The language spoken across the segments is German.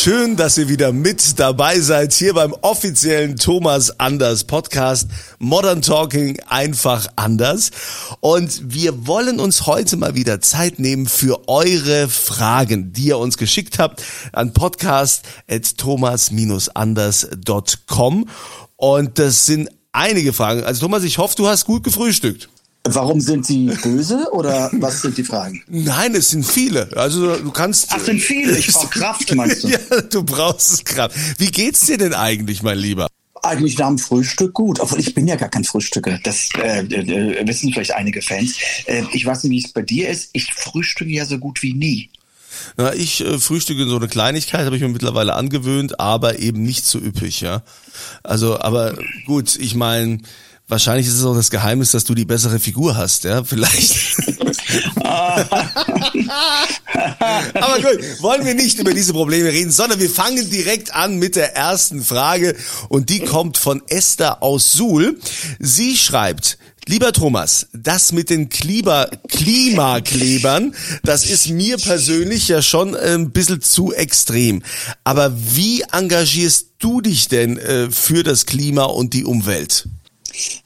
Schön, dass ihr wieder mit dabei seid hier beim offiziellen Thomas Anders Podcast Modern Talking einfach anders. Und wir wollen uns heute mal wieder Zeit nehmen für eure Fragen, die ihr uns geschickt habt an podcast.thomas-anders.com. Und das sind einige Fragen. Also Thomas, ich hoffe, du hast gut gefrühstückt. Warum sind Sie böse oder was sind die Fragen? Nein, es sind viele. Also du kannst. Ach, sind viele. Ich brauche Kraft, meinst du? ja, du brauchst Kraft. Wie geht's dir denn eigentlich, mein Lieber? Eigentlich nach dem Frühstück gut, obwohl ich bin ja gar kein Frühstücker. Das äh, äh, wissen vielleicht einige Fans. Äh, ich weiß nicht, wie es bei dir ist. Ich frühstücke ja so gut wie nie. Na, ich äh, frühstücke so eine Kleinigkeit, habe ich mir mittlerweile angewöhnt, aber eben nicht so üppig, ja. Also, aber gut, ich meine, wahrscheinlich ist es auch das Geheimnis, dass du die bessere Figur hast, ja, vielleicht. Aber gut, wollen wir nicht über diese Probleme reden, sondern wir fangen direkt an mit der ersten Frage und die kommt von Esther aus Suhl. Sie schreibt, Lieber Thomas, das mit den Klima Klimaklebern, das ist mir persönlich ja schon ein bisschen zu extrem. Aber wie engagierst du dich denn äh, für das Klima und die Umwelt?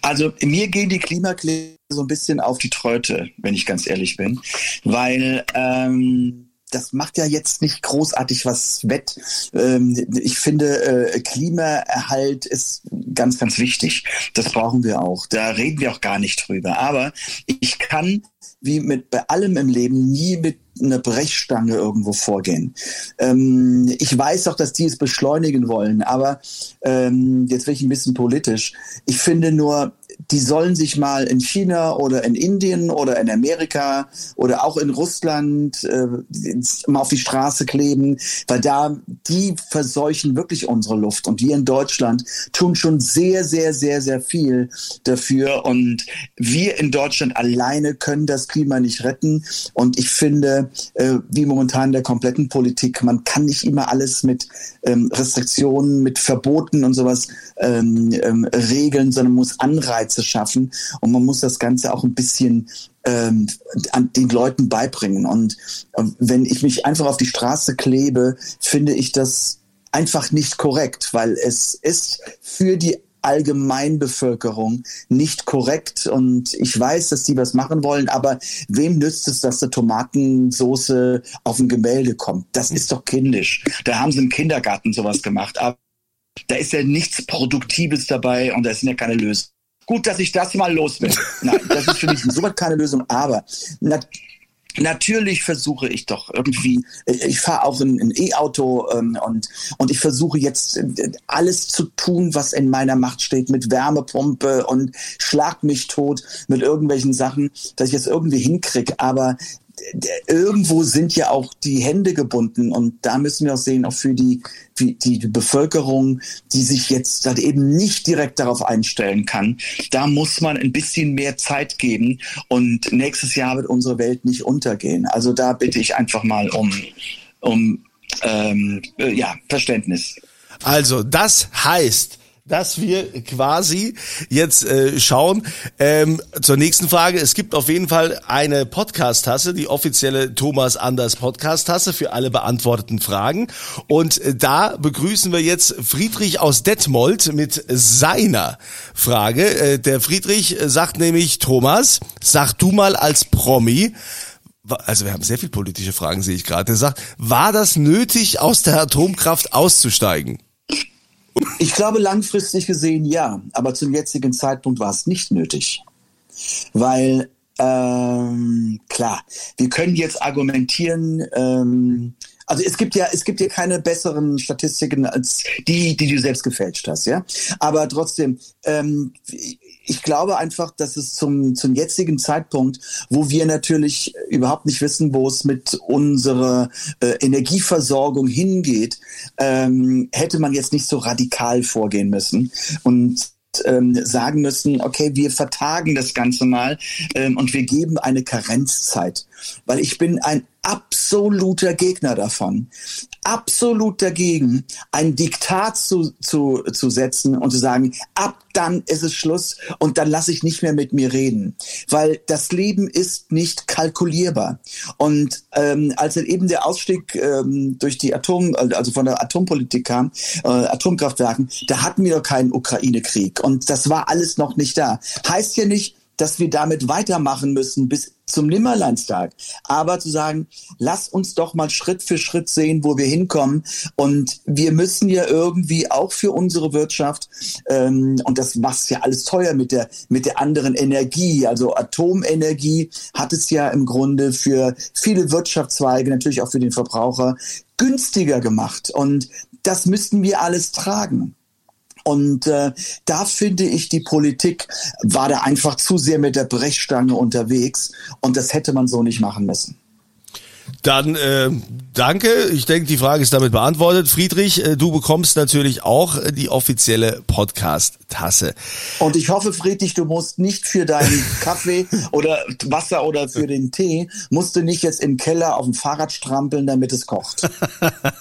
Also mir gehen die Klimakleber so ein bisschen auf die Tröte, wenn ich ganz ehrlich bin, weil ähm, das macht ja jetzt nicht großartig was wett. Ähm, ich finde, äh, Klimaerhalt ist ganz, ganz wichtig. Das brauchen wir auch. Da reden wir auch gar nicht drüber. Aber ich kann, wie mit bei allem im Leben, nie mit einer Brechstange irgendwo vorgehen. Ähm, ich weiß auch, dass die es beschleunigen wollen, aber ähm, jetzt bin ich ein bisschen politisch. Ich finde nur, die sollen sich mal in China oder in Indien oder in Amerika oder auch in Russland äh, mal auf die Straße kleben, weil da die verseuchen wirklich unsere Luft. Und wir in Deutschland tun schon sehr, sehr, sehr, sehr viel dafür. Und wir in Deutschland alleine können das Klima nicht retten. Und ich finde, äh, wie momentan in der kompletten Politik, man kann nicht immer alles mit ähm, Restriktionen, mit Verboten und sowas ähm, ähm, regeln, sondern muss Anreize schaffen und man muss das Ganze auch ein bisschen ähm, an den Leuten beibringen. Und äh, wenn ich mich einfach auf die Straße klebe, finde ich das einfach nicht korrekt, weil es ist für die Allgemeinbevölkerung nicht korrekt. Und ich weiß, dass die was machen wollen, aber wem nützt es, dass eine Tomatensoße auf ein Gemälde kommt? Das ist doch kindisch. Da haben sie im Kindergarten sowas gemacht. Aber da ist ja nichts Produktives dabei und da sind ja keine Lösungen. Gut, dass ich das mal los bin. Nein, das ist für mich insoweit keine Lösung, aber na, Natürlich versuche ich doch irgendwie, ich fahre auch ein E-Auto ähm, und, und ich versuche jetzt äh, alles zu tun, was in meiner Macht steht, mit Wärmepumpe und schlag mich tot mit irgendwelchen Sachen, dass ich es irgendwie hinkriege. Aber irgendwo sind ja auch die Hände gebunden und da müssen wir auch sehen, auch für die, für die Bevölkerung, die sich jetzt halt eben nicht direkt darauf einstellen kann, da muss man ein bisschen mehr Zeit geben und nächstes Jahr wird unsere Welt nicht untergehen. Also da bitte ich einfach mal um, um ähm, ja, Verständnis. Also das heißt, dass wir quasi jetzt äh, schauen ähm, zur nächsten Frage. Es gibt auf jeden Fall eine Podcast-Tasse, die offizielle Thomas Anders Podcast-Tasse für alle beantworteten Fragen. Und äh, da begrüßen wir jetzt Friedrich aus Detmold mit seiner Frage. Äh, der Friedrich sagt nämlich, Thomas, sag du mal als Promi, also wir haben sehr viel politische Fragen, sehe ich gerade. Er sagt, war das nötig, aus der Atomkraft auszusteigen? Ich glaube, langfristig gesehen ja, aber zum jetzigen Zeitpunkt war es nicht nötig. Weil Ähm, klar, wir können jetzt argumentieren, ähm, also es gibt ja, es gibt ja keine besseren Statistiken als die, die du selbst gefälscht hast, ja. Aber trotzdem, ähm, ich glaube einfach, dass es zum, zum jetzigen Zeitpunkt, wo wir natürlich überhaupt nicht wissen, wo es mit unserer äh, Energieversorgung hingeht, ähm, hätte man jetzt nicht so radikal vorgehen müssen. Und ähm, sagen müssen, okay, wir vertagen das Ganze mal ähm, und wir geben eine Karenzzeit. Weil ich bin ein absoluter Gegner davon, absolut dagegen, ein Diktat zu, zu, zu setzen und zu sagen, ab dann ist es Schluss und dann lasse ich nicht mehr mit mir reden. Weil das Leben ist nicht kalkulierbar. Und ähm, als dann eben der Ausstieg ähm, durch die Atom, also von der Atompolitik kam, äh, Atomkraftwerken, da hatten wir doch keinen Ukraine-Krieg. Und das war alles noch nicht da. Heißt ja nicht, dass wir damit weitermachen müssen bis zum Nimmerleinstag. Aber zu sagen, lass uns doch mal Schritt für Schritt sehen, wo wir hinkommen. Und wir müssen ja irgendwie auch für unsere Wirtschaft, ähm, und das macht ja alles teuer mit der, mit der anderen Energie, also Atomenergie hat es ja im Grunde für viele Wirtschaftszweige, natürlich auch für den Verbraucher, günstiger gemacht. Und das müssten wir alles tragen. Und äh, da finde ich, die Politik war da einfach zu sehr mit der Brechstange unterwegs und das hätte man so nicht machen müssen. Dann äh, danke. Ich denke, die Frage ist damit beantwortet. Friedrich, äh, du bekommst natürlich auch äh, die offizielle Podcast-Tasse. Und ich hoffe, Friedrich, du musst nicht für deinen Kaffee oder Wasser oder für den Tee, musst du nicht jetzt im Keller auf dem Fahrrad strampeln, damit es kocht.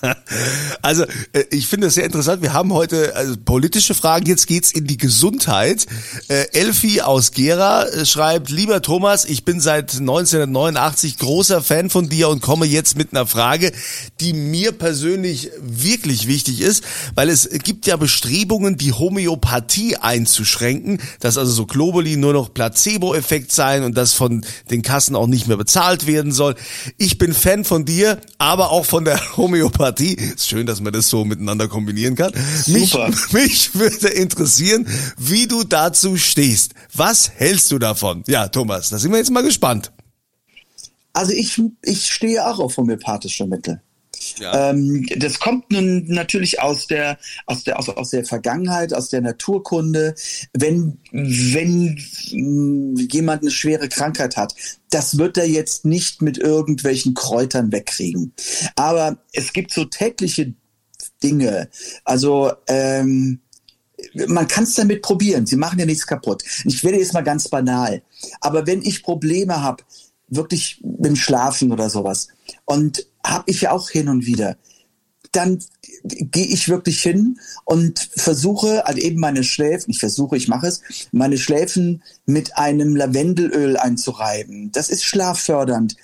also, äh, ich finde es sehr interessant. Wir haben heute also, politische Fragen. Jetzt geht's in die Gesundheit. Äh, Elfi aus Gera äh, schreibt, lieber Thomas, ich bin seit 1989 großer Fan von dir und komme jetzt mit einer Frage, die mir persönlich wirklich wichtig ist, weil es gibt ja Bestrebungen, die Homöopathie einzuschränken, dass also so Globuli nur noch Placebo-Effekt sein und das von den Kassen auch nicht mehr bezahlt werden soll. Ich bin Fan von dir, aber auch von der Homöopathie. Ist schön, dass man das so miteinander kombinieren kann. Super. Mich, mich würde interessieren, wie du dazu stehst. Was hältst du davon? Ja, Thomas, da sind wir jetzt mal gespannt. Also ich, ich stehe auch auf homöopathische Mittel. Ja. Ähm, das kommt nun natürlich aus der, aus der, aus, aus der Vergangenheit, aus der Naturkunde. Wenn, wenn jemand eine schwere Krankheit hat, das wird er jetzt nicht mit irgendwelchen Kräutern wegkriegen. Aber es gibt so tägliche Dinge. Also, ähm, man kann es damit probieren. Sie machen ja nichts kaputt. Ich werde jetzt mal ganz banal. Aber wenn ich Probleme habe, wirklich dem Schlafen oder sowas. Und habe ich ja auch hin und wieder. Dann gehe ich wirklich hin und versuche halt eben meine Schläfen, ich versuche, ich mache es, meine Schläfen mit einem Lavendelöl einzureiben. Das ist schlaffördernd.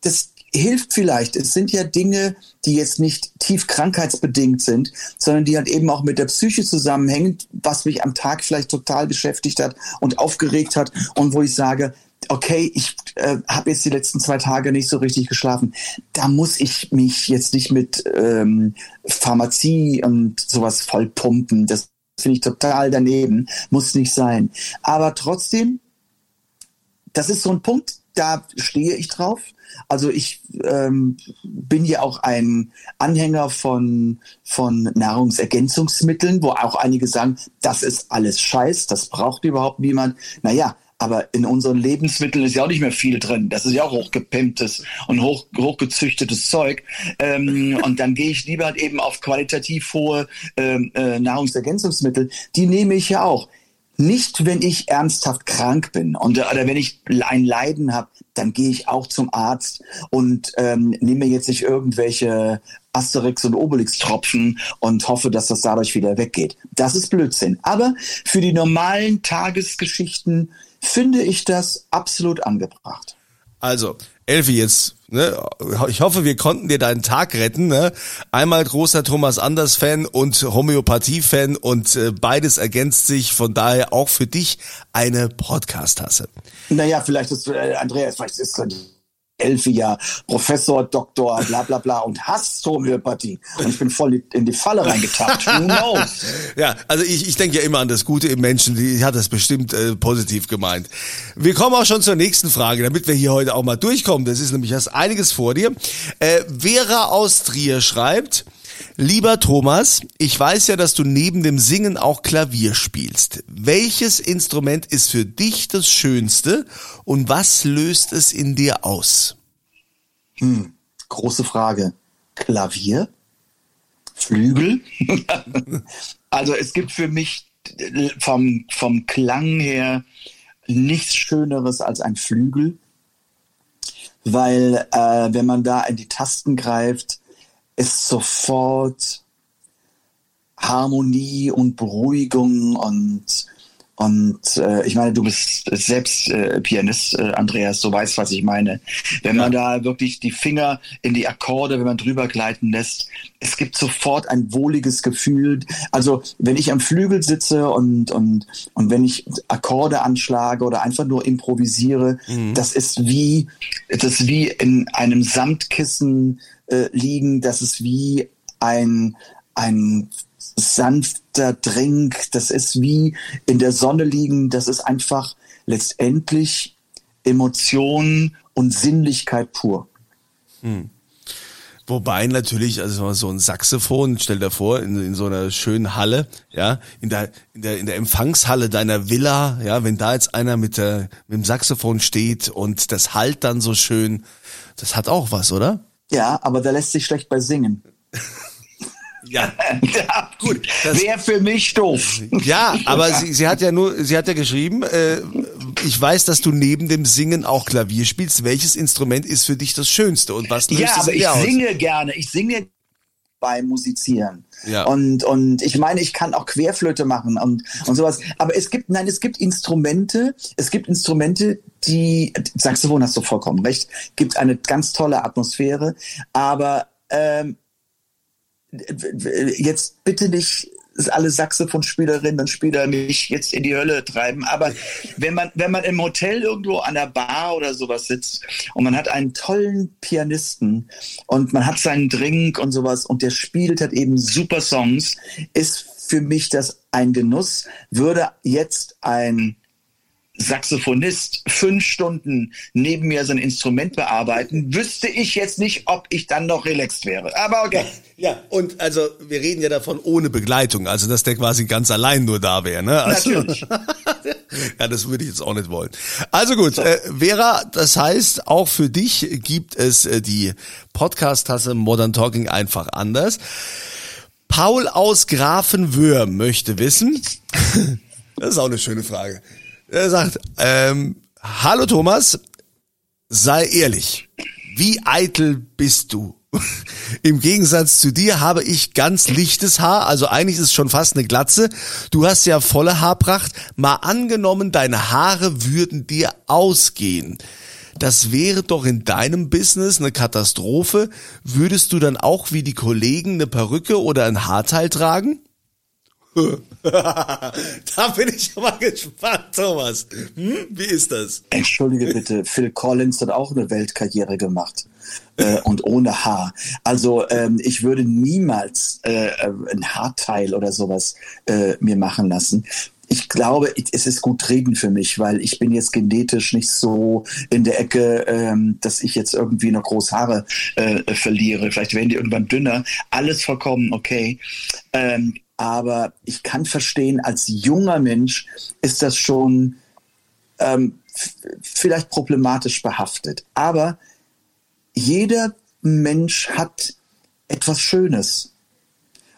Das hilft vielleicht. Es sind ja Dinge, die jetzt nicht tief krankheitsbedingt sind, sondern die halt eben auch mit der Psyche zusammenhängen, was mich am Tag vielleicht total beschäftigt hat und aufgeregt hat und wo ich sage, okay, ich äh, habe jetzt die letzten zwei Tage nicht so richtig geschlafen. Da muss ich mich jetzt nicht mit ähm, Pharmazie und sowas vollpumpen. Das finde ich total daneben. Muss nicht sein. Aber trotzdem, das ist so ein Punkt, da stehe ich drauf. Also ich ähm, bin ja auch ein Anhänger von, von Nahrungsergänzungsmitteln, wo auch einige sagen, das ist alles Scheiß, das braucht überhaupt niemand. Naja, aber in unseren Lebensmitteln ist ja auch nicht mehr viel drin. Das ist ja auch hochgepimptes und hoch, hochgezüchtetes Zeug. Ähm, und dann gehe ich lieber halt eben auf qualitativ hohe ähm, äh, Nahrungsergänzungsmittel. Die nehme ich ja auch. Nicht, wenn ich ernsthaft krank bin und, oder wenn ich ein Leiden habe, dann gehe ich auch zum Arzt und ähm, nehme jetzt nicht irgendwelche Asterix und Obelix Tropfen und hoffe, dass das dadurch wieder weggeht. Das ist Blödsinn. Aber für die normalen Tagesgeschichten finde ich das absolut angebracht. Also, Elfi, jetzt, ne, ich hoffe, wir konnten dir deinen Tag retten. Ne? Einmal großer Thomas Anders-Fan und Homöopathie-Fan und äh, beides ergänzt sich, von daher auch für dich eine Podcast-Tasse. Naja, vielleicht ist, äh, Andreas, vielleicht ist Ja Professor, Doktor, bla bla bla und hasst Homöopathie. Und ich bin voll in die Falle reingetappt. Who knows? Ja, also ich, ich denke ja immer an das Gute im Menschen, die hat das bestimmt äh, positiv gemeint. Wir kommen auch schon zur nächsten Frage, damit wir hier heute auch mal durchkommen. Das ist nämlich hast einiges vor dir. Äh, Vera aus Trier schreibt, Lieber Thomas, ich weiß ja, dass du neben dem Singen auch Klavier spielst. Welches Instrument ist für dich das Schönste und was löst es in dir aus? Hm, große Frage. Klavier? Flügel? also es gibt für mich vom, vom Klang her nichts Schöneres als ein Flügel, weil äh, wenn man da in die Tasten greift, ist sofort Harmonie und Beruhigung und und äh, ich meine, du bist selbst äh, Pianist, äh, Andreas, so weißt, was ich meine. Wenn man da wirklich die Finger in die Akkorde, wenn man drüber gleiten lässt, es gibt sofort ein wohliges Gefühl. Also wenn ich am Flügel sitze und und und wenn ich Akkorde anschlage oder einfach nur improvisiere, mhm. das ist wie das ist wie in einem Samtkissen äh, liegen. Das ist wie ein, ein sanfter Drink. Das ist wie in der Sonne liegen. Das ist einfach letztendlich Emotion und Sinnlichkeit pur. Hm. Wobei natürlich, also so ein Saxophon, stell dir vor, in, in so einer schönen Halle, ja, in der, in der, in der Empfangshalle deiner Villa, ja, wenn da jetzt einer mit der, mit dem Saxophon steht und das halt dann so schön, das hat auch was, oder? Ja, aber der lässt sich schlecht bei singen. Ja, ja gut. Wäre für mich doof. Ja, aber sie, sie hat ja nur, sie hat ja geschrieben, äh, ich weiß, dass du neben dem Singen auch Klavier spielst. Welches Instrument ist für dich das Schönste und was löst Ja, aber ich aus? singe gerne. Ich singe beim Musizieren. Ja. Und, und ich meine, ich kann auch Querflöte machen und, und sowas. Aber es gibt, nein, es gibt Instrumente, es gibt Instrumente, die, Saxophon hast du vollkommen recht, gibt eine ganz tolle Atmosphäre, aber ähm, jetzt bitte nicht alle Saxophonspielerinnen und Spieler mich jetzt in die Hölle treiben. Aber wenn man, wenn man im Hotel irgendwo an der Bar oder sowas sitzt und man hat einen tollen Pianisten und man hat seinen Drink und sowas und der spielt hat eben super Songs, ist für mich das ein Genuss. Würde jetzt ein Saxophonist fünf Stunden neben mir sein Instrument bearbeiten, wüsste ich jetzt nicht, ob ich dann noch relaxed wäre. Aber okay. Ja, und also wir reden ja davon ohne Begleitung, also dass der quasi ganz allein nur da wäre. Ne? Also, Natürlich. ja, das würde ich jetzt auch nicht wollen. Also gut, äh, Vera, das heißt, auch für dich gibt es äh, die Podcast-Tasse Modern Talking einfach anders. Paul aus Grafenwöhr möchte wissen, das ist auch eine schöne Frage. Er sagt, ähm, hallo Thomas, sei ehrlich, wie eitel bist du? Im Gegensatz zu dir habe ich ganz lichtes Haar, also eigentlich ist es schon fast eine Glatze. Du hast ja volle Haarpracht. Mal angenommen, deine Haare würden dir ausgehen. Das wäre doch in deinem Business eine Katastrophe. Würdest du dann auch wie die Kollegen eine Perücke oder ein Haarteil tragen? da bin ich mal gespannt, Thomas. Hm? Wie ist das? Entschuldige bitte, Phil Collins hat auch eine Weltkarriere gemacht. Äh, und ohne Haar. Also ähm, ich würde niemals äh, ein Haarteil oder sowas äh, mir machen lassen ich glaube, es ist gut reden für mich, weil ich bin jetzt genetisch nicht so in der Ecke, ähm, dass ich jetzt irgendwie noch groß Haare äh, verliere. Vielleicht werden die irgendwann dünner. Alles vollkommen okay. Ähm, aber ich kann verstehen, als junger Mensch ist das schon ähm, vielleicht problematisch behaftet. Aber jeder Mensch hat etwas Schönes.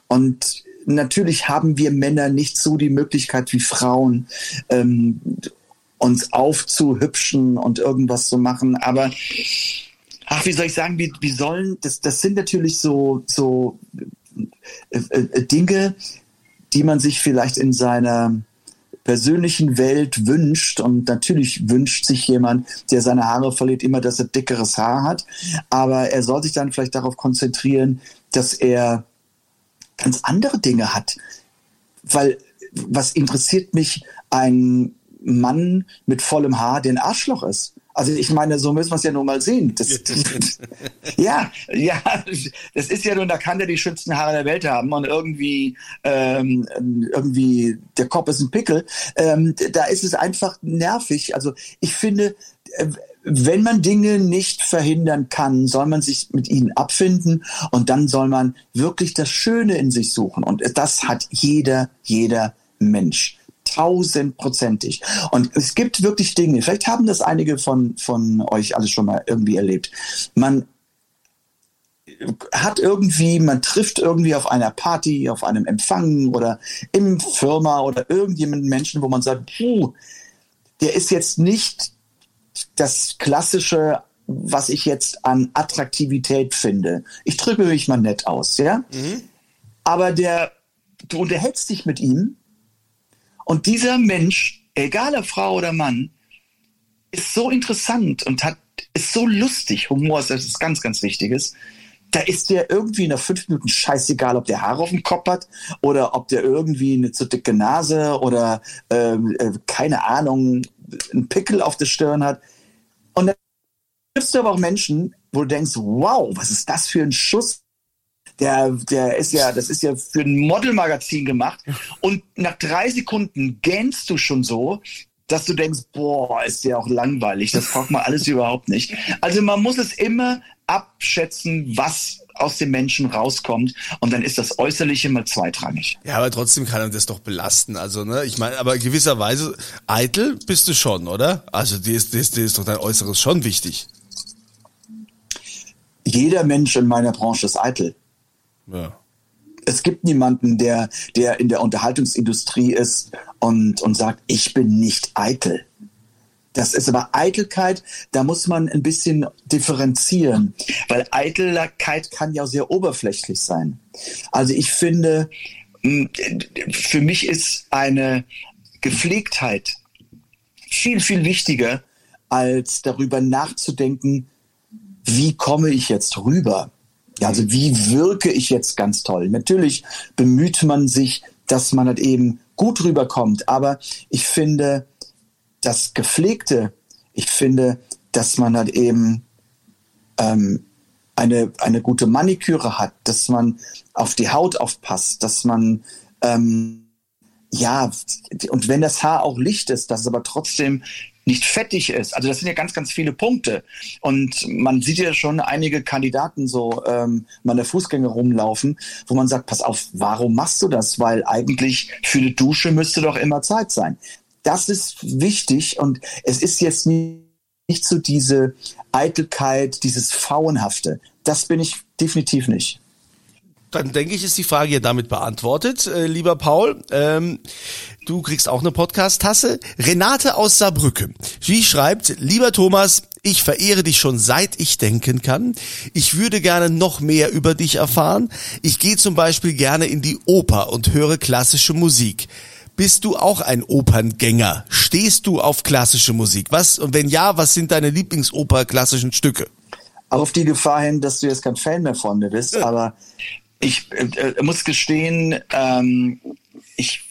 Und natürlich haben wir Männer nicht so die Möglichkeit wie Frauen, ähm, uns aufzuhübschen und irgendwas zu machen. Aber ach, wie soll ich sagen, wie, wie sollen, das, das sind natürlich so, so Dinge, die man sich vielleicht in seiner persönlichen Welt wünscht. Und natürlich wünscht sich jemand, der seine Haare verliert, immer, dass er dickeres Haar hat. Aber er soll sich dann vielleicht darauf konzentrieren, dass er ganz andere Dinge hat. Weil was interessiert mich ein Mann mit vollem Haar, der ein Arschloch ist? Also ich meine, so müssen wir es ja nun mal sehen. Das, ja, ja, das ist ja nun, da kann der die schönsten Haare der Welt haben und irgendwie, ähm, irgendwie der Kopf ist ein Pickel. Ähm, da ist es einfach nervig. Also ich finde, wenn man Dinge nicht verhindern kann, soll man sich mit ihnen abfinden und dann soll man wirklich das Schöne in sich suchen. Und das hat jeder, jeder Mensch. Tausendprozentig. Und es gibt wirklich Dinge, vielleicht haben das einige von, von euch alles schon mal irgendwie erlebt. Man hat irgendwie, man trifft irgendwie auf einer Party, auf einem Empfang oder im Firma oder irgendjemanden Menschen, wo man sagt, puh, der ist jetzt nicht das klassische, was ich jetzt an Attraktivität finde. Ich drücke mich mal nett aus, ja? Mhm. Aber der, du unterhältst dich mit ihm und dieser Mensch, egal ob Frau oder Mann, ist so interessant und hat, ist so lustig. Humor ist etwas ganz, ganz Wichtiges. Da ist der irgendwie nach fünf Minuten scheißegal, ob der Haare auf dem Kopf hat oder ob der irgendwie eine zu dicke Nase oder ähm, äh, keine Ahnung, einen Pickel auf der Stirn hat. Und dann triffst du aber auch Menschen, wo du denkst, wow, was ist das für ein Schuss? Der, der ist ja, das ist ja für ein Modelmagazin gemacht. Und nach drei Sekunden gähnst du schon so, dass du denkst, boah, ist der auch langweilig. Das braucht man alles überhaupt nicht. Also man muss es immer abschätzen, was aus dem Menschen rauskommt und dann ist das Äußerliche mal zweitrangig. Ja, aber trotzdem kann er das doch belasten. Also, ne, ich meine, aber gewisserweise eitel bist du schon, oder? Also, dir ist, dir ist, dir ist doch dein Äußeres schon wichtig. Jeder Mensch in meiner Branche ist eitel. Ja. Es gibt niemanden, der, der in der Unterhaltungsindustrie ist und, und sagt, ich bin nicht eitel. Das ist aber Eitelkeit, da muss man ein bisschen differenzieren, weil Eitelkeit kann ja sehr oberflächlich sein. Also ich finde, für mich ist eine Gepflegtheit viel, viel wichtiger, als darüber nachzudenken, wie komme ich jetzt rüber? Also wie wirke ich jetzt ganz toll? Natürlich bemüht man sich, dass man halt eben gut rüberkommt, aber ich finde, das Gepflegte, ich finde, dass man halt eben ähm, eine, eine gute Maniküre hat, dass man auf die Haut aufpasst, dass man ähm, ja, und wenn das Haar auch licht ist, dass es aber trotzdem nicht fettig ist. Also das sind ja ganz, ganz viele Punkte. Und man sieht ja schon einige Kandidaten so ähm, mal der Fußgänger rumlaufen, wo man sagt, pass auf, warum machst du das? Weil eigentlich für eine Dusche müsste doch immer Zeit sein. Das ist wichtig und es ist jetzt nicht so diese Eitelkeit, dieses Fauenhafte. Das bin ich definitiv nicht. Dann denke ich, ist die Frage ja damit beantwortet, äh, lieber Paul. Ähm, du kriegst auch eine Podcast-Tasse. Renate aus Saarbrücke. Sie schreibt, lieber Thomas, ich verehre dich schon seit ich denken kann. Ich würde gerne noch mehr über dich erfahren. Ich gehe zum Beispiel gerne in die Oper und höre klassische Musik. Bist du auch ein Operngänger? Stehst du auf klassische Musik? Was und wenn ja, was sind deine Lieblingsoper-klassischen Stücke? Auf die Gefahr hin, dass du jetzt kein Fan mehr von mir bist, ja. aber ich äh, äh, muss gestehen, ähm, ich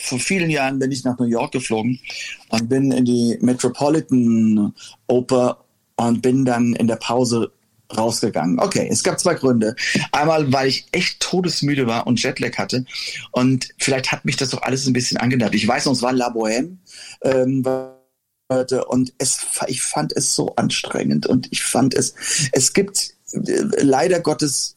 vor vielen Jahren bin ich nach New York geflogen und bin in die Metropolitan Oper und bin dann in der Pause rausgegangen. Okay, es gab zwei Gründe. Einmal, weil ich echt todesmüde war und Jetlag hatte. Und vielleicht hat mich das doch alles ein bisschen angedacht. Ich weiß noch, es war La Bohème. Ähm, und es, ich fand es so anstrengend und ich fand es, es gibt äh, leider Gottes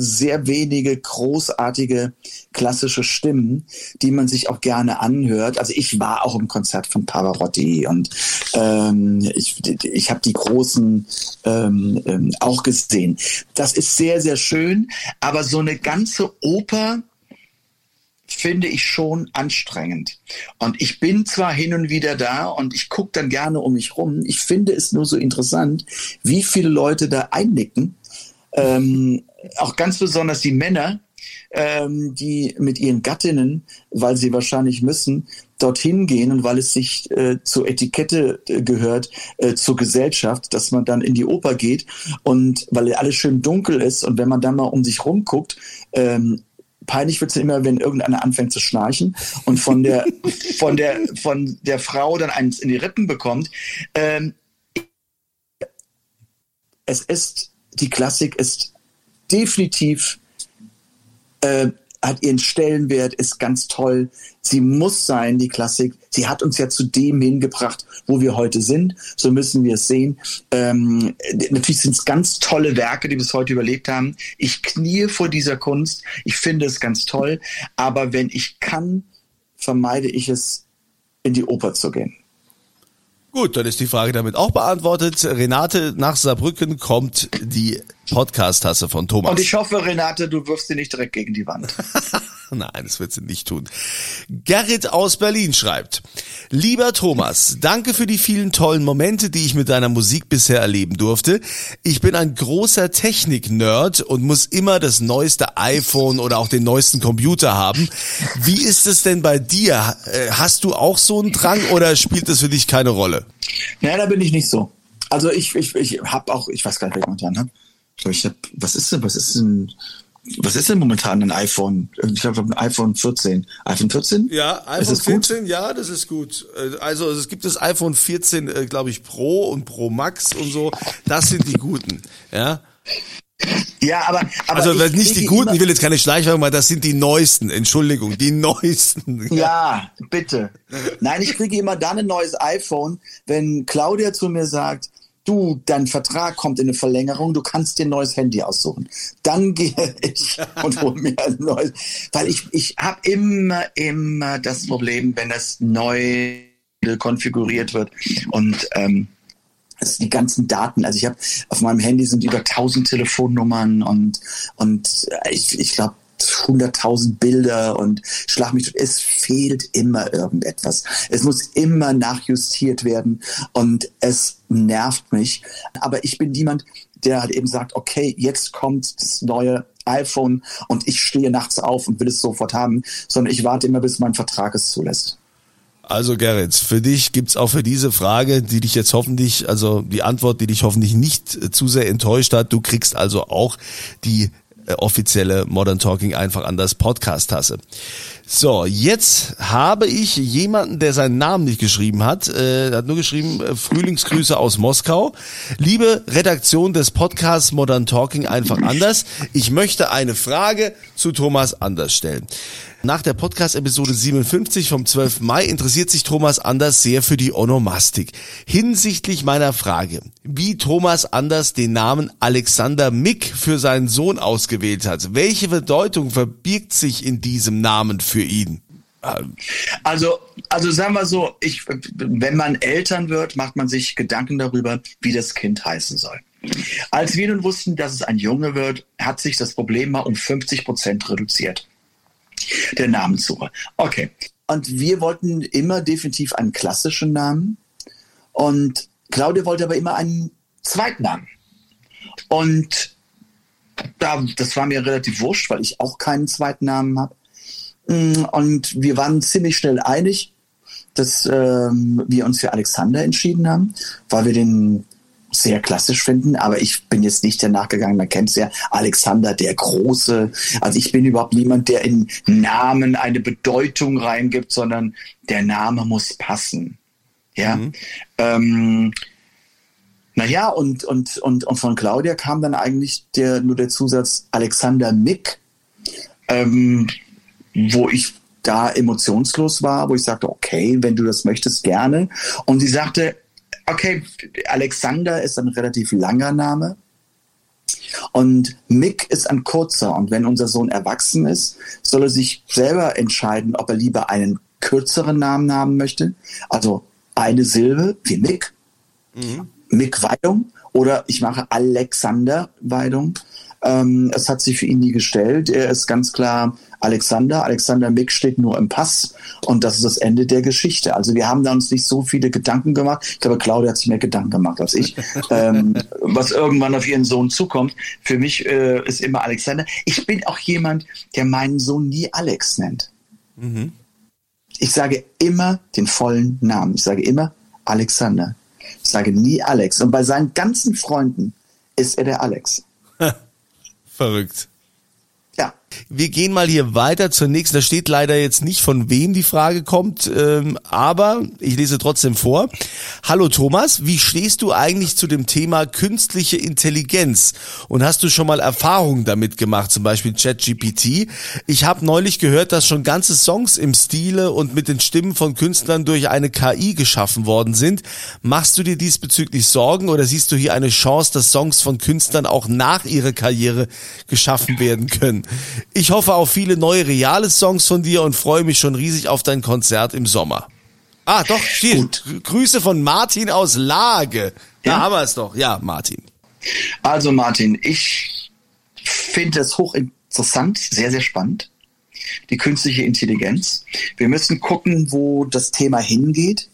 sehr wenige großartige klassische Stimmen, die man sich auch gerne anhört. Also ich war auch im Konzert von Pavarotti und ähm, ich, ich habe die großen ähm, ähm, auch gesehen. Das ist sehr, sehr schön, aber so eine ganze Oper finde ich schon anstrengend. Und ich bin zwar hin und wieder da und ich gucke dann gerne um mich rum. Ich finde es nur so interessant, wie viele Leute da einnicken ähm, auch ganz besonders die Männer, ähm, die mit ihren Gattinnen, weil sie wahrscheinlich müssen, dorthin gehen und weil es sich äh, zur Etikette äh, gehört, äh, zur Gesellschaft, dass man dann in die Oper geht und weil alles schön dunkel ist und wenn man dann mal um sich rumguckt, ähm, peinlich wird es immer, wenn irgendeiner anfängt zu schnarchen und von der von der von der Frau dann eins in die Rippen bekommt. Ähm, es ist, die Klassik ist definitiv, äh, hat ihren Stellenwert, ist ganz toll. Sie muss sein, die Klassik. Sie hat uns ja zu dem hingebracht, wo wir heute sind. So müssen wir es sehen. Ähm, natürlich sind es ganz tolle Werke, die bis heute überlebt haben. Ich kniee vor dieser Kunst. Ich finde es ganz toll. Aber wenn ich kann, vermeide ich es, in die Oper zu gehen. Gut, dann ist die Frage damit auch beantwortet. Renate, nach Saarbrücken kommt die Podcast-Tasse von Thomas. Und ich hoffe, Renate, du wirfst sie nicht direkt gegen die Wand. Nein, das wird sie nicht tun. Gerrit aus Berlin schreibt, lieber Thomas, danke für die vielen tollen Momente, die ich mit deiner Musik bisher erleben durfte. Ich bin ein großer Technik-Nerd und muss immer das neueste iPhone oder auch den neuesten Computer haben. Wie ist es denn bei dir? Äh, hast du auch so einen Drang oder spielt das für dich keine Rolle? Naja, da bin ich nicht so. Also ich, ich, ich habe auch, ich weiß gar nicht, was ich momentan habe. Ich glaube, ich habe, was ist denn, was ist denn, was ist denn momentan ein iPhone? Ich glaube, ein iPhone 14. iPhone 14? Ja, iPhone 14, ja, das ist gut. Äh, Also es gibt das iPhone 14, äh, glaube ich, Pro und Pro Max und so. Das sind die guten, ja. Ja, aber, aber Also ich nicht die guten, ich will jetzt keine Schleichwerbung machen, das sind die neuesten. Entschuldigung, die neuesten. Ja, bitte. Nein, ich kriege immer dann ein neues iPhone, wenn Claudia zu mir sagt, du, dein Vertrag kommt in eine Verlängerung, du kannst dir ein neues Handy aussuchen. Dann gehe ich und hole mir ein neues. Weil ich, ich habe immer, immer das Problem, wenn das neu konfiguriert wird und ähm, die ganzen Daten, also ich habe auf meinem Handy sind über 1000 Telefonnummern und und ich, ich glaube 100.000 Bilder und schlag mich tot. Es fehlt immer irgendetwas. Es muss immer nachjustiert werden und es nervt mich. Aber ich bin jemand, der halt eben sagt, okay, jetzt kommt das neue iPhone und ich stehe nachts auf und will es sofort haben, sondern ich warte immer, bis mein Vertrag es zulässt. Also Gerrit, für dich gibt's auch für diese Frage, die dich jetzt hoffentlich, also die Antwort, die dich hoffentlich nicht zu sehr enttäuscht hat, du kriegst also auch die äh, offizielle Modern Talking einfach an Podcast-Tasse. So, jetzt habe ich jemanden, der seinen Namen nicht geschrieben hat, äh, hat nur geschrieben, äh, Frühlingsgrüße aus Moskau. Liebe Redaktion des Podcasts Modern Talking einfach anders. Ich möchte eine Frage zu Thomas Anders stellen. Nach der Podcast-Episode 57 vom 12. Mai interessiert sich Thomas Anders sehr für die Onomastik. Hinsichtlich meiner Frage, wie Thomas Anders den Namen Alexander Mick für seinen Sohn ausgewählt hat, welche Bedeutung verbirgt sich in diesem Namen für ihn? Also, also sagen wir so, ich, wenn man Eltern wird, macht man sich Gedanken darüber, wie das Kind heißen soll. Als wir nun wussten, dass es ein Junge wird, hat sich das Problem mal um 50 Prozent reduziert. Der Namenssuche. Okay. Und wir wollten immer definitiv einen klassischen Namen. Und Claudia wollte aber immer einen Zweitnamen. Und da, das war mir relativ wurscht, weil ich auch keinen zweiten Namen habe. Mm, Und wir waren ziemlich schnell einig, dass ähm, wir uns für Alexander entschieden haben, weil wir den sehr klassisch finden, aber ich bin jetzt nicht danach gegangen, man kennt es ja, Alexander der Große. Also ich bin überhaupt niemand, der in Namen eine Bedeutung reingibt, sondern der Name muss passen. Ja. Ähm, naja, und, und, und, und von Claudia kam dann eigentlich der, nur der Zusatz Alexander Mick, ähm, wo ich da emotionslos war, wo ich sagte, okay, wenn du das möchtest, gerne. Und sie sagte, okay, Alexander ist ein relativ langer Name. Und Mick ist ein kurzer. Und wenn unser Sohn erwachsen ist, soll er sich selber entscheiden, ob er lieber einen kürzeren Namen haben möchte. Also eine Silbe wie Mick, Mick Weidung oder ich mache Alexander Weidung. Ähm, es hat sich für ihn nie gestellt. Er ist ganz klar Alexander. Alexander Mick steht nur im Pass und das ist das Ende der Geschichte. Also wir haben da uns nicht so viele Gedanken gemacht. Ich glaube, Claudia hat sich mehr Gedanken gemacht als ich, ähm, was irgendwann auf ihren Sohn zukommt. Für mich äh, ist immer Alexander. Ich bin auch jemand, der meinen Sohn nie Alex nennt. Ich sage immer den vollen Namen. Ich sage immer Alexander. Ich sage nie Alex. Und bei seinen ganzen Freunden ist er der Alex. Verrückt. Ja, Wir gehen mal hier weiter zur nächsten. Da steht leider jetzt nicht, von wem die Frage kommt, ähm, aber ich lese trotzdem vor. Hallo Thomas, wie stehst du eigentlich zu dem Thema künstliche Intelligenz? Und hast du schon mal Erfahrungen damit gemacht, zum Beispiel ChatGPT? Ich habe neulich gehört, dass schon ganze Songs im Stile und mit den Stimmen von Künstlern durch eine KI geschaffen worden sind. Machst du dir diesbezüglich Sorgen oder siehst du hier eine Chance, dass Songs von Künstlern auch nach ihrer Karriere geschaffen werden können? Ich hoffe auf viele neue reale Songs von dir und freue mich schon riesig auf dein Konzert im Sommer. Ah, doch, steht. Grüße von Martin aus Lage. Da Ja? haben wir es doch. Ja, Martin. Also Martin, ich finde es hochinteressant, sehr, sehr spannend. Die künstliche Intelligenz. Wir müssen gucken, wo das Thema hingeht.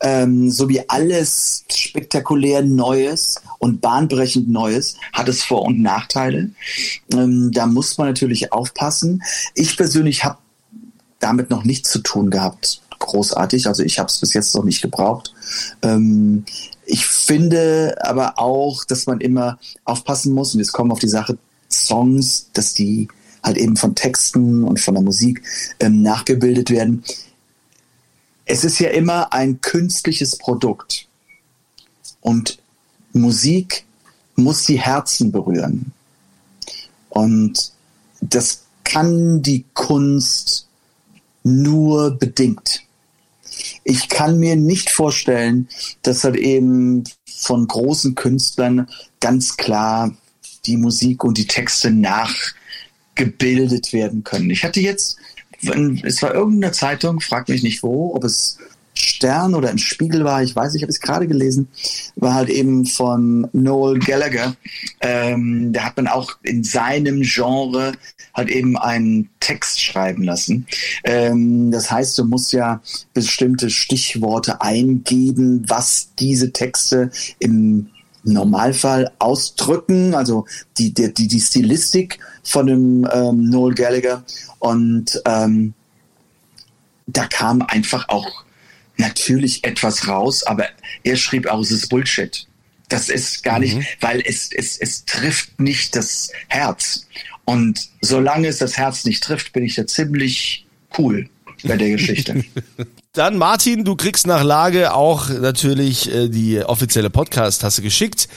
Ähm, so wie alles spektakulär Neues und bahnbrechend Neues hat es Vor- und Nachteile. Ähm, da muss man natürlich aufpassen. Ich persönlich habe damit noch nichts zu tun gehabt. Großartig. Also ich habe es bis jetzt noch nicht gebraucht. Ähm, ich finde aber auch, dass man immer aufpassen muss, und jetzt kommen auf die Sache Songs, dass die halt eben von Texten und von der Musik ähm, nachgebildet werden. Es ist ja immer ein künstliches Produkt. Und Musik muss die Herzen berühren. Und das kann die Kunst nur bedingt. Ich kann mir nicht vorstellen, dass halt eben von großen Künstlern ganz klar die Musik und die Texte nachgebildet werden können. Ich hatte jetzt, es war irgendeine Zeitung, frag mich nicht wo, ob es Stern oder im Spiegel war, ich weiß ich habe es gerade gelesen, war halt eben von Noel Gallagher. Ähm, da hat man auch in seinem Genre halt eben einen Text schreiben lassen. Ähm, das heißt, du musst ja bestimmte Stichworte eingeben, was diese Texte im Normalfall ausdrücken, also die, die, die, die Stilistik von dem ähm, Noel Gallagher. Und ähm, da kam einfach auch natürlich etwas raus, aber er schrieb auch, es ist Bullshit. Das ist gar nicht, weil es, es, es trifft nicht das Herz. Und solange es das Herz nicht trifft, bin ich da ziemlich cool bei der Geschichte. Dann Martin, du kriegst nach Lage auch natürlich äh, die offizielle Podcast-Tasse geschickt.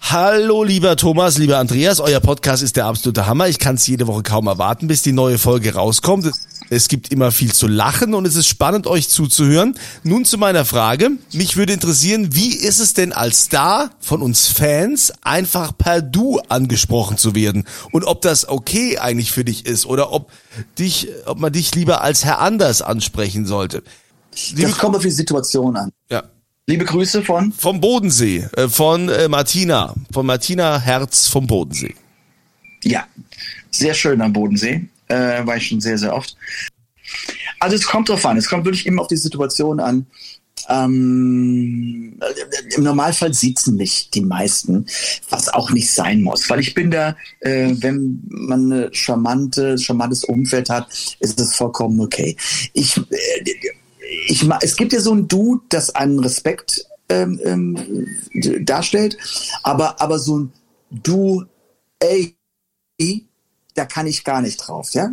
Hallo lieber Thomas, lieber Andreas, euer Podcast ist der absolute Hammer. Ich kann es jede Woche kaum erwarten, bis die neue Folge rauskommt. Es gibt immer viel zu lachen und es ist spannend, euch zuzuhören. Nun zu meiner Frage. Mich würde interessieren, wie ist es denn als Star von uns Fans einfach per Du angesprochen zu werden? Und ob das okay eigentlich für dich ist oder ob dich, ob man dich lieber als Herr Anders ansprechen sollte. Liebe, Das kommt auf die Situation an. ja, Liebe Grüße von vom Bodensee, äh, von äh, Martina, von Martina Herz vom Bodensee. Ja, sehr schön am Bodensee. Äh, war ich schon sehr, sehr oft. Also es kommt drauf an. Es kommt wirklich immer auf die Situation an. Ähm, äh, Im Normalfall sieht's mich die meisten, was auch nicht sein muss. Weil ich bin da, äh, wenn man ein charmante, charmantes Umfeld hat, ist es vollkommen okay. Ich, äh, ich, es gibt ja so ein Du, das einen Respekt ähm, ähm, darstellt, aber, aber so ein Du, ey, da kann ich gar nicht drauf, ja.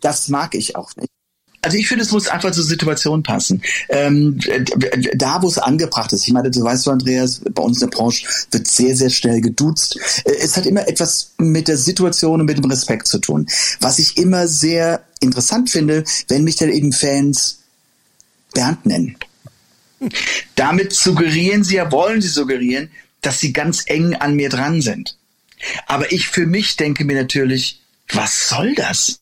Das mag ich auch nicht. Also ich finde, es muss einfach zur Situation passen. Ähm, da, wo es angebracht ist. Ich meine, du weißt du, Andreas, bei uns in der Branche wird sehr, sehr schnell geduzt. Äh, Es hat immer etwas mit der Situation und mit dem Respekt zu tun. Was ich immer sehr interessant finde, wenn mich dann eben Fans Bernd nennen. Damit suggerieren sie ja, wollen sie suggerieren, dass sie ganz eng an mir dran sind. Aber ich für mich denke mir natürlich, was soll das?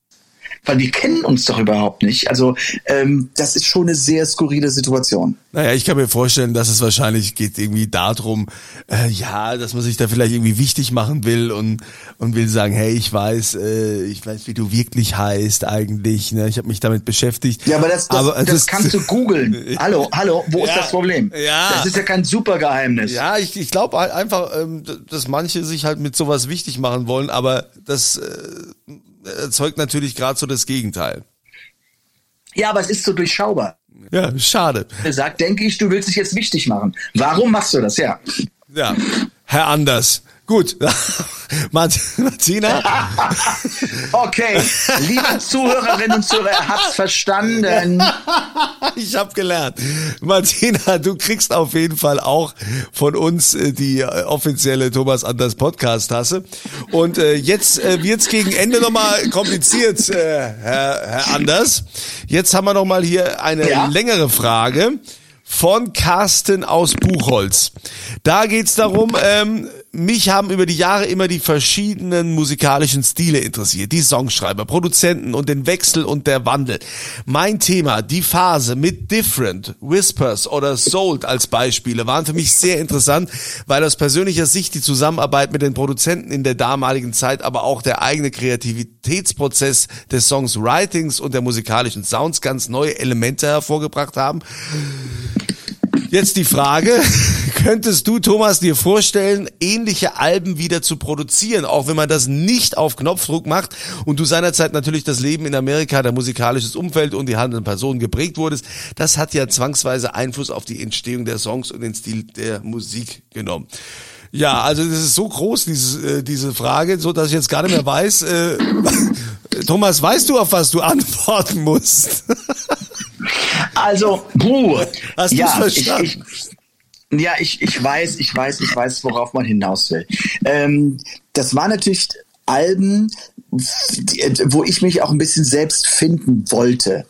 Weil wir kennen uns doch überhaupt nicht. Also ähm, das ist schon eine sehr skurrile Situation. Naja, ich kann mir vorstellen, dass es wahrscheinlich geht irgendwie darum, äh, ja, dass man sich da vielleicht irgendwie wichtig machen will und und will sagen, hey, ich weiß, äh, ich weiß, wie du wirklich heißt eigentlich. Ne? Ich habe mich damit beschäftigt. Ja, aber das, das, Aber das ist- kannst du googeln. Hallo, hallo, wo ist Ja, das Problem? ja. Das ist ja kein Supergeheimnis. Ja, ich, ich glaube einfach, ähm, dass manche sich halt mit sowas wichtig machen wollen, aber das äh, erzeugt natürlich gerade so das Gegenteil. ja, aber es ist so durchschaubar. Ja, schade. Er sagt, denke ich, du willst dich jetzt wichtig machen. Warum machst du das? Ja. Ja, Herr Anders. Gut. Mart- Martina, Okay, liebe Zuhörerinnen und Zuhörer, er hat's verstanden. ich habe gelernt. Martina, du kriegst auf jeden Fall auch von uns äh, die äh, offizielle Thomas Anders Podcast Tasse. Und äh, jetzt äh, wird's gegen Ende nochmal kompliziert, äh, Herr, Herr Anders. Jetzt haben wir noch mal hier eine Ja. längere Frage von Carsten aus Buchholz. Da geht's darum, ähm, mich haben über die Jahre immer die verschiedenen musikalischen Stile interessiert. Die Songschreiber, Produzenten und den Wechsel und der Wandel. Mein Thema, die Phase mit Different, Whispers oder Sold als Beispiele waren für mich sehr interessant, weil aus persönlicher Sicht die Zusammenarbeit mit den Produzenten in der damaligen Zeit, aber auch der eigene Kreativitätsprozess des Songwritings und der musikalischen Sounds ganz neue Elemente hervorgebracht haben. Jetzt die Frage, könntest du, Thomas, dir vorstellen, ähnliche Alben wieder zu produzieren, auch wenn man das nicht auf Knopfdruck macht und du seinerzeit natürlich das Leben in Amerika, der musikalisches Umfeld und die handelnden Personen geprägt wurdest, das hat ja zwangsweise Einfluss auf die Entstehung der Songs und den Stil der Musik genommen. Ja, also das ist so groß, dieses, äh, diese Frage, so dass ich jetzt gar nicht mehr weiß. Äh, Thomas, weißt du, auf was du antworten musst? Also, puh. Hast du's ja, verstanden? Ich, ich, ja, ich, ich weiß, ich weiß, ich weiß, worauf man hinaus will. Ähm, das war natürlich Alben, wo ich mich auch ein bisschen selbst finden wollte.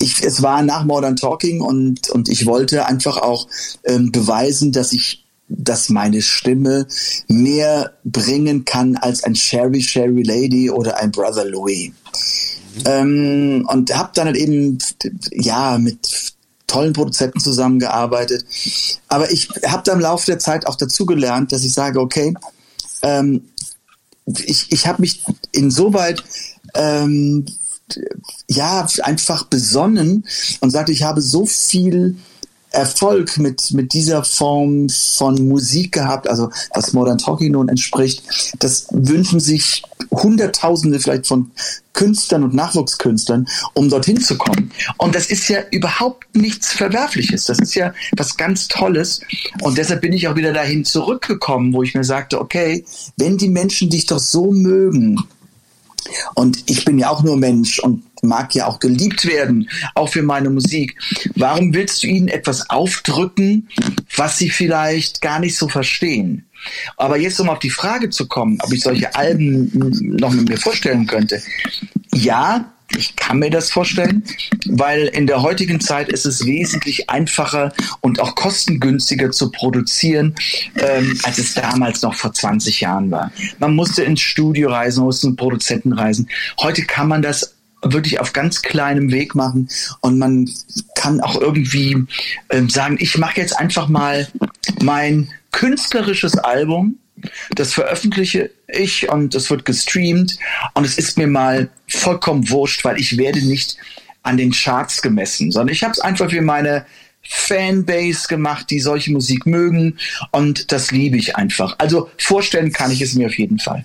Ich, es war nach Modern Talking und, und ich wollte einfach auch ähm, beweisen, dass ich, dass meine Stimme mehr bringen kann als ein Sherry Sherry Lady oder ein Brother Louis. Ähm, und habe dann halt eben ja mit tollen Produzenten zusammengearbeitet. Aber ich habe da im Laufe der Zeit auch dazu gelernt, dass ich sage, okay, ähm, ich, ich habe mich insoweit ähm, ja einfach besonnen und sagte, ich habe so viel Erfolg mit, mit dieser Form von Musik gehabt, also was Modern Talking nun entspricht, das wünschen sich Hunderttausende vielleicht von Künstlern und Nachwuchskünstlern, um dorthin zu kommen. Und das ist ja überhaupt nichts Verwerfliches. Das ist ja was ganz Tolles. Und deshalb bin ich auch wieder dahin zurückgekommen, wo ich mir sagte, okay, wenn die Menschen dich doch so mögen, und ich bin ja auch nur Mensch und mag ja auch geliebt werden, auch für meine Musik. Warum willst du ihnen etwas aufdrücken, was sie vielleicht gar nicht so verstehen? Aber jetzt, um auf die Frage zu kommen, ob ich solche Alben noch mit mir vorstellen könnte. Ja, ich kann mir das vorstellen, weil in der heutigen Zeit ist es wesentlich einfacher und auch kostengünstiger zu produzieren, ähm, als es damals noch vor 20 Jahren war. Man musste ins Studio reisen, musste in Produzenten reisen. Heute kann man das wirklich auf ganz kleinem Weg machen und man kann auch irgendwie ähm, sagen, ich mache jetzt einfach mal mein künstlerisches Album das veröffentliche ich und es wird gestreamt und es ist mir mal vollkommen wurscht, weil ich werde nicht an den Charts gemessen, sondern ich habe es einfach für meine Fanbase gemacht, die solche Musik mögen und das liebe ich einfach. Also vorstellen kann ich es mir auf jeden Fall.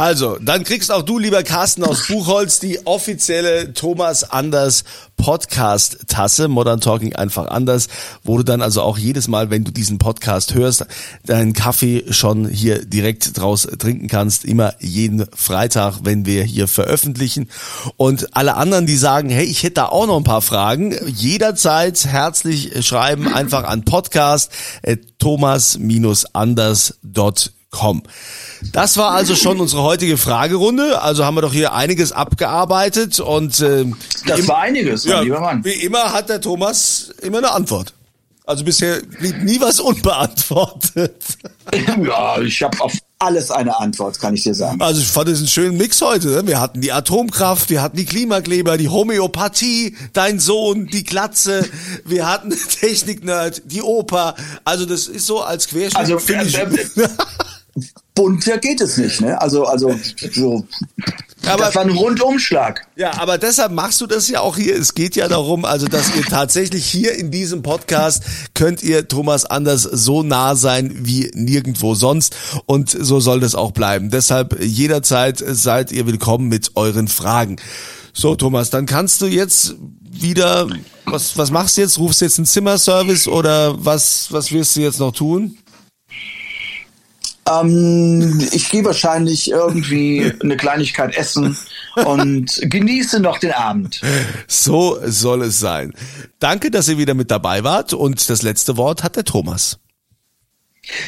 Also, dann kriegst auch du, lieber Carsten aus Buchholz, die offizielle Thomas Anders Podcast-Tasse, Modern Talking einfach anders, wo du dann also auch jedes Mal, wenn du diesen Podcast hörst, deinen Kaffee schon hier direkt draus trinken kannst, immer jeden Freitag, wenn wir hier veröffentlichen. Und alle anderen, die sagen, hey, ich hätte da auch noch ein paar Fragen, jederzeit herzlich schreiben, einfach an podcast thomas-anders.com. Das war also schon unsere heutige Fragerunde. Also haben wir doch hier einiges abgearbeitet und äh, Das war einiges, ja, lieber Mann. wie immer hat der Thomas immer eine Antwort. Also bisher blieb nie was unbeantwortet. Ja, ich habe auf alles eine Antwort, kann ich dir sagen. Also ich fand es einen schönen Mix heute. Ne? Wir hatten die Atomkraft, wir hatten die Klimakleber, die Homöopathie, dein Sohn, die Glatze, wir hatten Technik-Nerd, die Oper. Also das ist so als Querschnitt. Also, finde ich, äh, Bunter geht es nicht, ne? Also, also so. Aber- das war ein Rundumschlag. Ja, aber deshalb machst du das ja auch hier. Es geht ja darum, also dass ihr tatsächlich hier in diesem Podcast könnt ihr Thomas Anders so nah sein wie nirgendwo sonst und so soll das auch bleiben. Deshalb jederzeit seid ihr willkommen mit euren Fragen. So Thomas, dann kannst du jetzt wieder was was machst du jetzt? Rufst du jetzt einen Zimmerservice oder was was wirst du jetzt noch tun? Ähm, ich gehe wahrscheinlich irgendwie eine Kleinigkeit essen und genieße noch den Abend. So soll es sein. Danke, dass ihr wieder mit dabei wart und das letzte Wort hat der Thomas.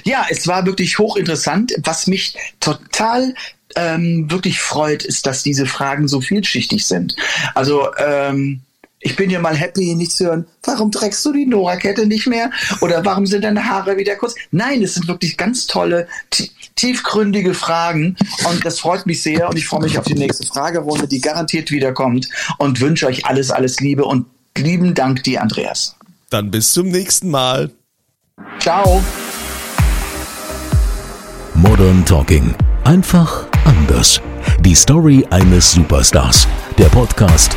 Ja, es war wirklich hochinteressant. Was mich total ähm, wirklich freut, ist, dass diese Fragen so vielschichtig sind. Also ähm, ich bin ja mal happy, nicht zu hören, warum trägst du die Nora-Kette nicht mehr? Oder warum sind deine Haare wieder kurz? Nein, es sind wirklich ganz tolle, tiefgründige Fragen und das freut mich sehr und ich freue mich auf die nächste Fragerunde, die garantiert wiederkommt und wünsche euch alles, alles Liebe und lieben Dank dir, Andreas. Dann bis zum nächsten Mal. Ciao. Modern Talking. Einfach anders. Die Story eines Superstars. Der Podcast